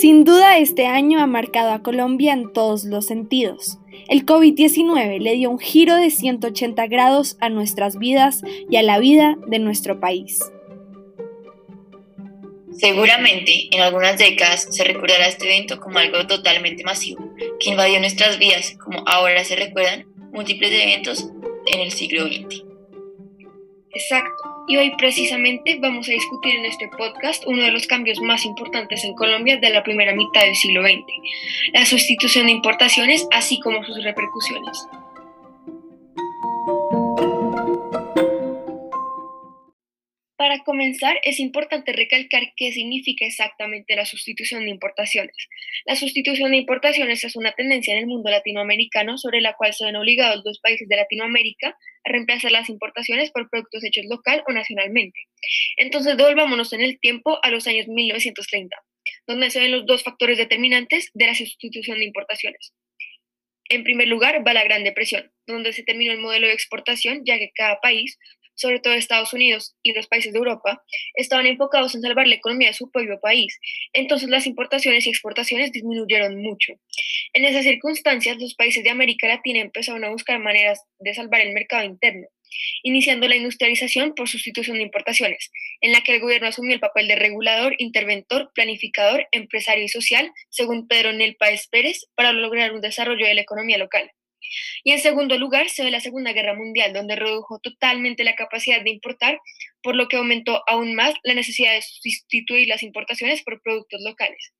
Sin duda este año ha marcado a Colombia en todos los sentidos. El COVID-19 le dio un giro de 180 grados a nuestras vidas y a la vida de nuestro país. Seguramente en algunas décadas se recordará este evento como algo totalmente masivo, que invadió nuestras vidas, como ahora se recuerdan múltiples eventos en el siglo XX. Exacto. Y hoy precisamente vamos a discutir en este podcast uno de los cambios más importantes en Colombia de la primera mitad del siglo XX, la sustitución de importaciones así como sus repercusiones. Para comenzar, es importante recalcar qué significa exactamente la sustitución de importaciones. La sustitución de importaciones es una tendencia en el mundo latinoamericano sobre la cual se ven obligados los países de Latinoamérica a reemplazar las importaciones por productos hechos local o nacionalmente. Entonces, devolvámonos en el tiempo a los años 1930, donde se ven los dos factores determinantes de la sustitución de importaciones. En primer lugar, va la Gran Depresión, donde se terminó el modelo de exportación, ya que cada país sobre todo Estados Unidos y los países de Europa, estaban enfocados en salvar la economía de su propio país. Entonces las importaciones y exportaciones disminuyeron mucho. En esas circunstancias, los países de América Latina empezaron a buscar maneras de salvar el mercado interno, iniciando la industrialización por sustitución de importaciones, en la que el gobierno asumió el papel de regulador, interventor, planificador, empresario y social, según Pedro Nel Páez Pérez, para lograr un desarrollo de la economía local. Y en segundo lugar se ve la Segunda Guerra Mundial, donde redujo totalmente la capacidad de importar, por lo que aumentó aún más la necesidad de sustituir las importaciones por productos locales.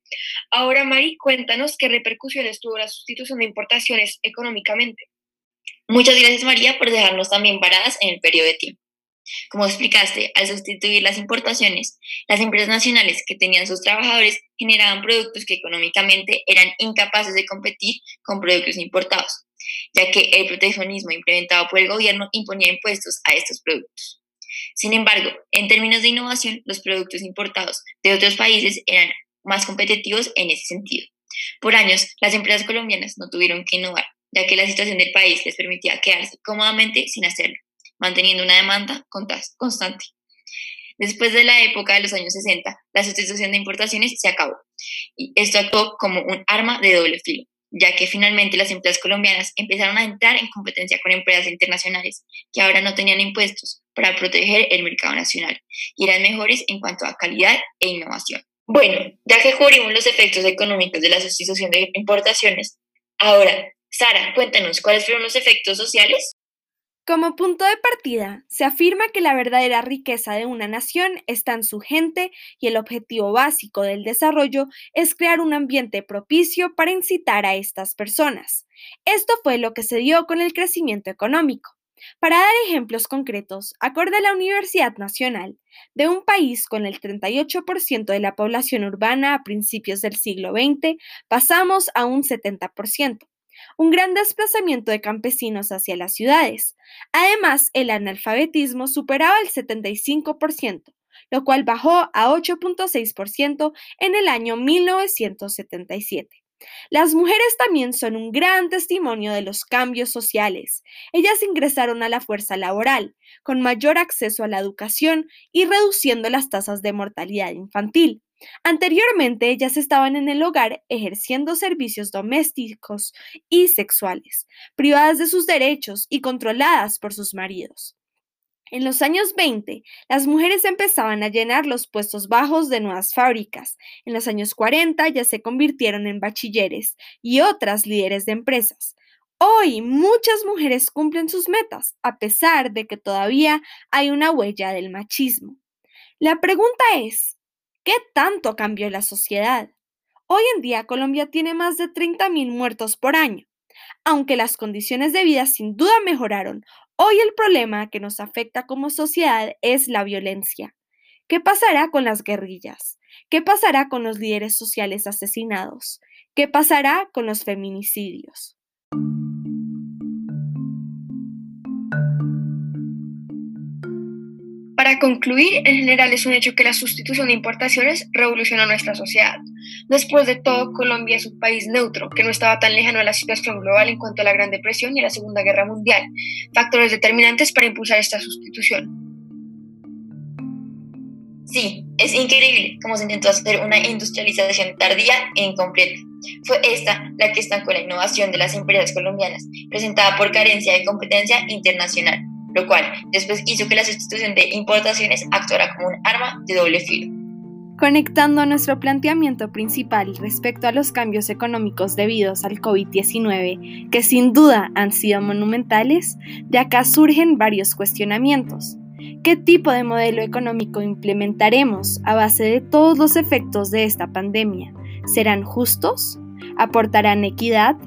Ahora, Mari, cuéntanos qué repercusiones tuvo la sustitución de importaciones económicamente. Muchas gracias, María, por dejarnos también paradas en el periodo de tiempo. Como explicaste, al sustituir las importaciones, las empresas nacionales que tenían sus trabajadores generaban productos que económicamente eran incapaces de competir con productos importados ya que el proteccionismo implementado por el gobierno imponía impuestos a estos productos. Sin embargo, en términos de innovación, los productos importados de otros países eran más competitivos en ese sentido. Por años, las empresas colombianas no tuvieron que innovar, ya que la situación del país les permitía quedarse cómodamente sin hacerlo, manteniendo una demanda constante. Después de la época de los años 60, la sustitución de importaciones se acabó, y esto actuó como un arma de doble filo, ya que finalmente las empresas colombianas empezaron a entrar en competencia con empresas internacionales que ahora no tenían impuestos para proteger el mercado nacional y eran mejores en cuanto a calidad e innovación. Bueno, ya que cubrimos los efectos económicos de la sustitución de importaciones, ahora, Sara, cuéntanos cuáles fueron los efectos sociales. Como punto de partida, se afirma que la verdadera riqueza de una nación está en su gente y el objetivo básico del desarrollo es crear un ambiente propicio para incitar a estas personas. Esto fue lo que se dio con el crecimiento económico. Para dar ejemplos concretos, acorde a la Universidad Nacional, de un país con el 38% de la población urbana a principios del siglo XX, pasamos a un 70% un gran desplazamiento de campesinos hacia las ciudades. Además, el analfabetismo superaba el 75%, lo cual bajó a 8.6% en el año 1977. Las mujeres también son un gran testimonio de los cambios sociales. Ellas ingresaron a la fuerza laboral, con mayor acceso a la educación y reduciendo las tasas de mortalidad infantil. Anteriormente ellas estaban en el hogar ejerciendo servicios domésticos y sexuales, privadas de sus derechos y controladas por sus maridos. En los años 20, las mujeres empezaban a llenar los puestos bajos de nuevas fábricas. En los años 40 ya se convirtieron en bachilleres y otras líderes de empresas. Hoy muchas mujeres cumplen sus metas, a pesar de que todavía hay una huella del machismo. La pregunta es, ¿Qué tanto cambió la sociedad? Hoy en día Colombia tiene más de 30.000 muertos por año. Aunque las condiciones de vida sin duda mejoraron, hoy el problema que nos afecta como sociedad es la violencia. ¿Qué pasará con las guerrillas? ¿Qué pasará con los líderes sociales asesinados? ¿Qué pasará con los feminicidios? Para concluir, en general es un hecho que la sustitución de importaciones revoluciona nuestra sociedad. Después de todo, Colombia es un país neutro, que no estaba tan lejano a la situación global en cuanto a la Gran Depresión y a la Segunda Guerra Mundial, factores determinantes para impulsar esta sustitución. Sí, es increíble cómo se intentó hacer una industrialización tardía e incompleta. Fue esta la que estancó la innovación de las empresas colombianas, presentada por carencia de competencia internacional, lo cual después hizo que la sustitución de importaciones actuara como un arma de doble filo. Conectando nuestro planteamiento principal respecto a los cambios económicos debidos al COVID-19, que sin duda han sido monumentales, de acá surgen varios cuestionamientos. ¿Qué tipo de modelo económico implementaremos a base de todos los efectos de esta pandemia? ¿Serán justos? ¿Aportarán equidad